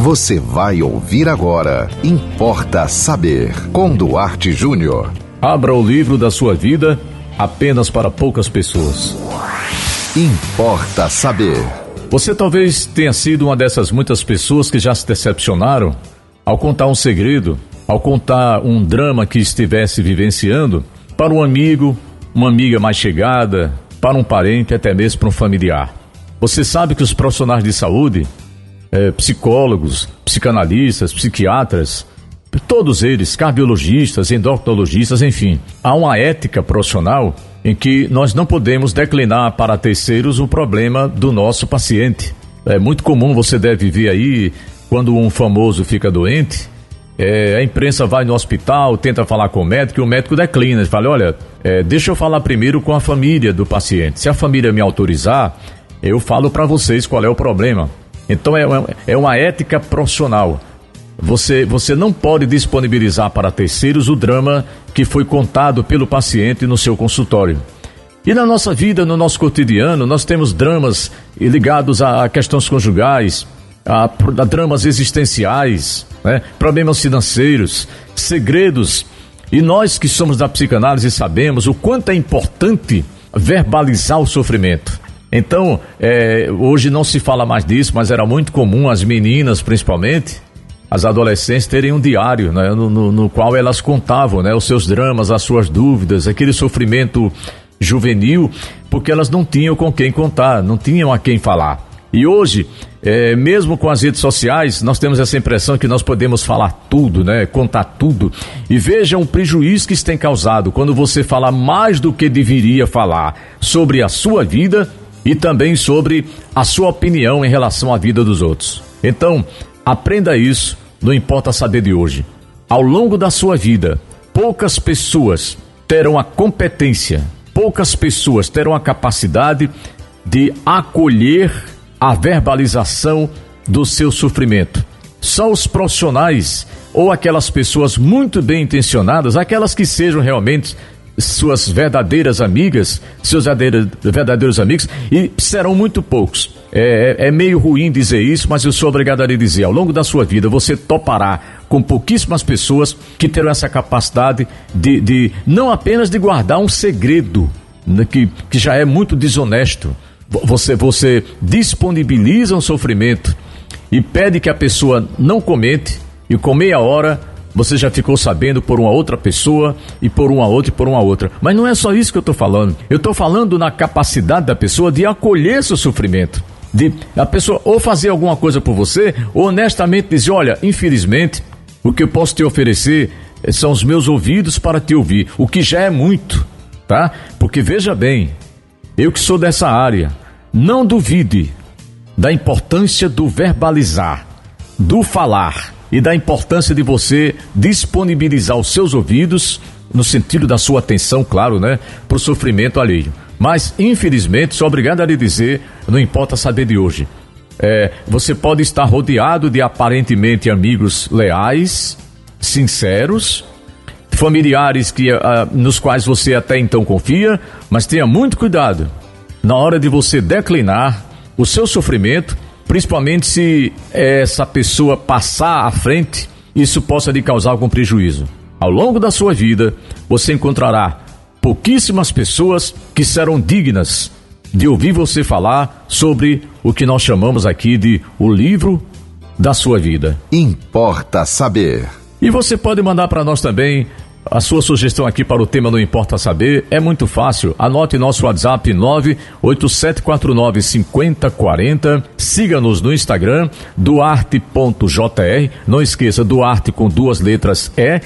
Você vai ouvir agora. Importa saber. Com Duarte Júnior. Abra o livro da sua vida apenas para poucas pessoas. Importa saber. Você talvez tenha sido uma dessas muitas pessoas que já se decepcionaram ao contar um segredo, ao contar um drama que estivesse vivenciando para um amigo, uma amiga mais chegada, para um parente, até mesmo para um familiar. Você sabe que os profissionais de saúde é, psicólogos, psicanalistas, psiquiatras, todos eles, cardiologistas, endocrinologistas, enfim. Há uma ética profissional em que nós não podemos declinar para terceiros o problema do nosso paciente. É muito comum, você deve ver aí, quando um famoso fica doente, é, a imprensa vai no hospital, tenta falar com o médico e o médico declina. Fala: olha, é, deixa eu falar primeiro com a família do paciente. Se a família me autorizar, eu falo para vocês qual é o problema. Então é uma, é uma ética profissional. Você, você não pode disponibilizar para terceiros o drama que foi contado pelo paciente no seu consultório. E na nossa vida, no nosso cotidiano, nós temos dramas ligados a, questões conjugais, a, a dramas existenciais, né? problemas financeiros, segredos. E nós que somos da psicanálise sabemos o quanto é importante verbalizar o sofrimento. Então, é, hoje não se fala mais disso, mas era muito comum as meninas, principalmente, as adolescentes terem um diário, né, no, no, no, qual elas contavam, né, os seus dramas, as suas dúvidas, aquele sofrimento juvenil, porque elas não tinham com quem contar, não tinham a quem falar. E hoje, é, mesmo com as redes sociais, nós temos essa impressão que nós podemos falar tudo, né? Contar tudo. E vejam o prejuízo que isso tem causado quando você fala mais do que deveria falar sobre a sua vida e também sobre a sua opinião em relação à vida dos outros. Então, aprenda isso, não importa saber de hoje. Ao longo da sua vida, poucas pessoas terão a competência, poucas pessoas terão a capacidade de acolher a verbalização do seu sofrimento. Só os profissionais ou aquelas pessoas muito bem intencionadas, aquelas que sejam realmente suas verdadeiras amigas, seus verdadeiros amigos, e serão muito poucos. É, é, é, meio ruim dizer isso, mas eu sou obrigado a lhe dizer: ao longo da sua vida, você topará com pouquíssimas pessoas que terão essa capacidade de, de não apenas de guardar um segredo, né, que, que já é muito desonesto. Você, você disponibiliza um sofrimento e pede que a pessoa não comente, e com meia hora você já ficou sabendo por uma outra pessoa e por uma outra e por uma outra. Mas não é só isso que eu estou falando. Eu estou falando na capacidade da pessoa de acolher seu sofrimento. De a pessoa ou fazer alguma coisa por você, ou honestamente dizer: olha, infelizmente, o que eu posso te oferecer eh, são os meus ouvidos para te ouvir, o que já é muito, tá? Porque veja bem, eu que sou dessa área, não duvide da importância do verbalizar, do falar e da importância de você disponibilizar os seus ouvidos, no sentido da sua atenção, claro, né, para o sofrimento alheio. Mas, infelizmente, sou obrigado a lhe dizer, não importa saber de hoje. É, você pode estar rodeado de aparentemente amigos leais, sinceros, familiares que, uh, nos quais você até então confia, mas tenha muito cuidado na hora de você declinar o seu sofrimento principalmente se essa pessoa passar à frente, isso possa lhe causar algum prejuízo. Ao longo da sua vida, você encontrará pouquíssimas pessoas que serão dignas de ouvir você falar sobre o que nós chamamos aqui de o livro da sua vida. Importa saber. E você pode mandar para nós também a sua sugestão aqui para o tema Não Importa Saber é muito fácil. Anote nosso WhatsApp 98749 5040. Siga-nos no Instagram, duarte.jr. Não esqueça, Duarte com duas letras E.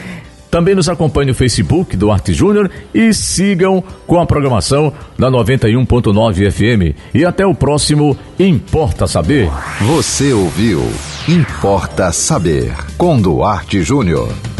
Também nos acompanhe no Facebook Duarte Júnior e sigam com a programação da 91.9 FM. E até o próximo Importa Saber. Você ouviu Importa Saber com Duarte Júnior.